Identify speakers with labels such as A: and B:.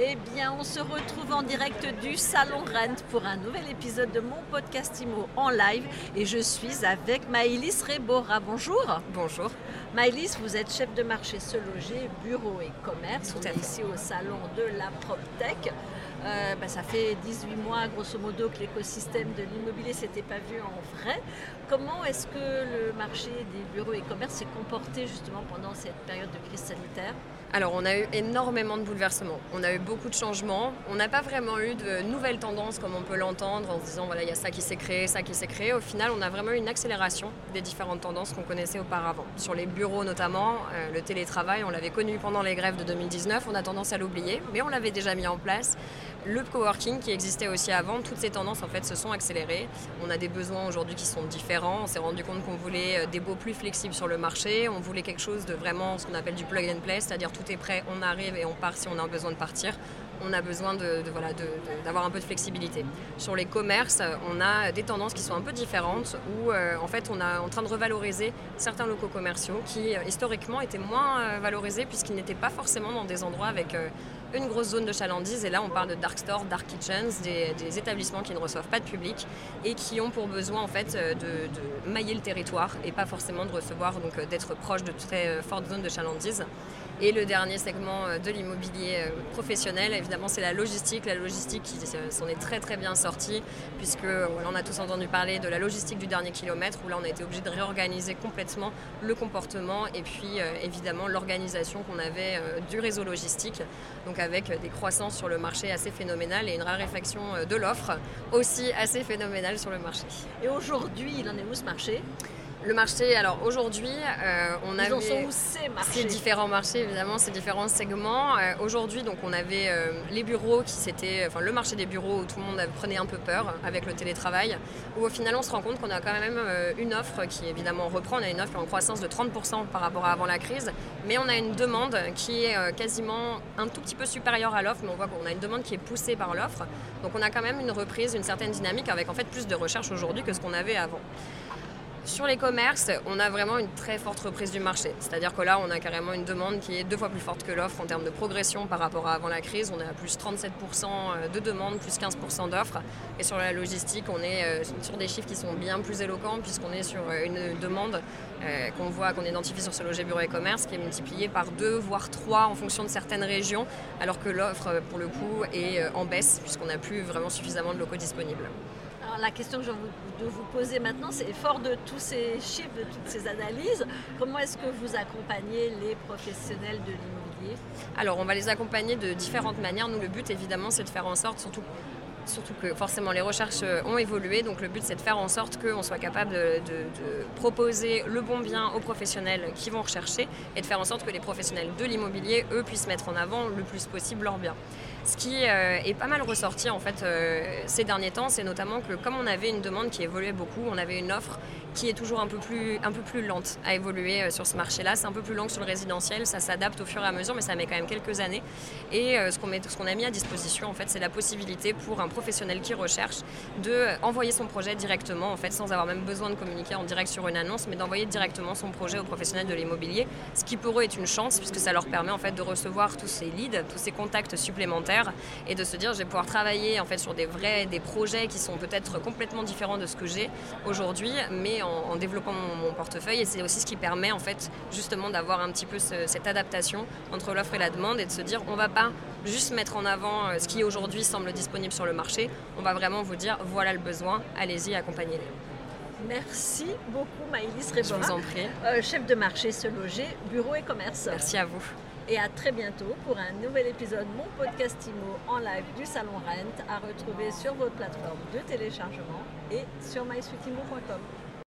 A: Eh bien, on se retrouve en direct du Salon Rent pour un nouvel épisode de mon podcast IMO en live. Et je suis avec Maïlis Rebora. Bonjour.
B: Bonjour.
A: Maïlis. vous êtes chef de marché se loger, bureau et commerce.
B: Tout
A: on est ici au Salon de la PropTech. Euh, bah, ça fait 18 mois, grosso modo, que l'écosystème de l'immobilier s'était pas vu en vrai. Comment est-ce que le marché des bureaux et commerces s'est comporté justement pendant cette période de crise sanitaire?
B: Alors, on a eu énormément de bouleversements. On a eu beaucoup de changements. On n'a pas vraiment eu de nouvelles tendances comme on peut l'entendre en se disant voilà, il y a ça qui s'est créé, ça qui s'est créé. Au final, on a vraiment eu une accélération des différentes tendances qu'on connaissait auparavant. Sur les bureaux notamment, euh, le télétravail, on l'avait connu pendant les grèves de 2019. On a tendance à l'oublier, mais on l'avait déjà mis en place. Le coworking qui existait aussi avant, toutes ces tendances en fait se sont accélérées. On a des besoins aujourd'hui qui sont différents. On s'est rendu compte qu'on voulait euh, des baux plus flexibles sur le marché. On voulait quelque chose de vraiment ce qu'on appelle du plug and play, c'est-à-dire tout est prêt, on arrive et on part si on a besoin de partir. On a besoin de, voilà, d'avoir un peu de flexibilité. Sur les commerces, on a des tendances qui sont un peu différentes où euh, en fait on est en train de revaloriser certains locaux commerciaux qui euh, historiquement étaient moins valorisés puisqu'ils n'étaient pas forcément dans des endroits avec une grosse zone de chalandise. Et là, on parle de dark stores, dark kitchens, des, établissements qui ne reçoivent pas de public et qui ont pour besoin en fait euh, de, mailler le territoire et pas forcément de recevoir, donc euh, d'être proche de très euh, fortes zones de chalandise. Et le dernier segment de l'immobilier professionnel, évidemment, c'est la logistique. La logistique qui s'en est très très bien sortie, puisque on a tous entendu parler de la logistique du dernier kilomètre, où là on a été obligé de réorganiser complètement le comportement et puis évidemment l'organisation qu'on avait du réseau logistique, donc avec des croissances sur le marché assez phénoménales et une raréfaction euh, de l'offre aussi assez phénoménale sur le marché.
A: Et aujourd'hui, il en est où ce marché?
B: Le marché, alors aujourd'hui, euh, on avait...
A: en sont où ces marchés
B: Ces différents marchés, évidemment, ces différents segments. Euh, Aujourd'hui, donc, on avait euh, les bureaux qui s'étaient, enfin, le marché des bureaux où tout le monde prenait un peu peur avec le télétravail. Où au final, on se rend compte qu'on a quand même une offre qui évidemment reprend. On a une offre en croissance de 30% par rapport à avant la crise, mais on a une demande qui est quasiment un tout petit peu supérieure à l'offre. Mais on voit qu'on a une demande qui est poussée par l'offre. Donc, on a quand même une reprise, une certaine dynamique avec en fait plus de recherche aujourd'hui que ce qu'on avait avant. Sur les commerces, on a vraiment une très forte reprise du marché. C'est-à-dire que là, on a carrément une demande qui est deux fois plus forte que l'offre en termes de progression par rapport à avant la crise. On est à plus 37% de demandes, plus 15% d'offres. Et sur la logistique, on est euh, sur des chiffres qui sont bien plus éloquents puisqu'on est sur euh, une demande euh, qu'on voit, qu'on identifie sur ce loger bureau et commerce qui est multipliée par deux, voire trois en fonction de certaines régions, alors que l'offre, pour le coup, est en baisse puisqu'on n'a plus vraiment suffisamment de locaux disponibles.
A: La question que envie de vous poser maintenant, c'est fort de tous ces chiffres, de toutes ces analyses, comment est-ce que vous accompagnez les professionnels de l'immobilier?
B: Alors, on va les accompagner de différentes manières. Nous, le but, évidemment, c'est de faire en sorte, surtout, surtout que forcément les recherches euh, ont évolué, donc le but, c'est de faire en sorte qu'on soit capable de, de- proposer le bon bien aux professionnels qui vont rechercher et de faire en sorte que les professionnels de l'immobilier, eux, puissent mettre en avant le plus possible leur bien. Ce qui euh, est pas mal ressorti en fait euh, ces derniers temps, c'est notamment que comme on avait une demande qui évoluait beaucoup, on avait une offre qui est toujours un peu plus, un peu plus lente à évoluer sur ce marché-là. C'est un peu plus lent que sur le résidentiel, ça s'adapte au fur et à mesure, mais ça met quand même quelques années. Et ce qu'on met- ce qu'on a mis à disposition, en fait, c'est la possibilité pour un professionnel qui recherche de envoyer son projet directement, en fait, sans avoir même besoin de communiquer en direct sur une annonce, mais d'envoyer directement son projet au professionnel de l'immobilier, ce qui pour eux est une chance puisque ça leur permet en fait de recevoir tous ces leads, tous ces contacts supplémentaires et de se dire je vais pouvoir travailler en fait sur des vrais des projets qui sont peut-être complètement différents de ce que j'ai aujourd'hui, mais en, développant mon, portefeuille. Et c'est aussi ce qui permet en fait justement d'avoir un petit peu ce- cette adaptation entre l'offre et la demande et de se dire on va pas juste mettre en avant euh, ce qui aujourd'hui semble disponible sur le marché, on va vraiment vous dire voilà le besoin, allez-y, accompagnez-les.
A: Merci beaucoup Maëlys
B: Je vous en prie.
A: euh, chef de marché Se Loger, bureau et commerce.
B: Merci à vous.
A: Et à très bientôt pour un nouvel épisode Mon Podcast Imo en live du Salon Rent à retrouver sur votre plateforme de téléchargement et sur mysweetimo.com.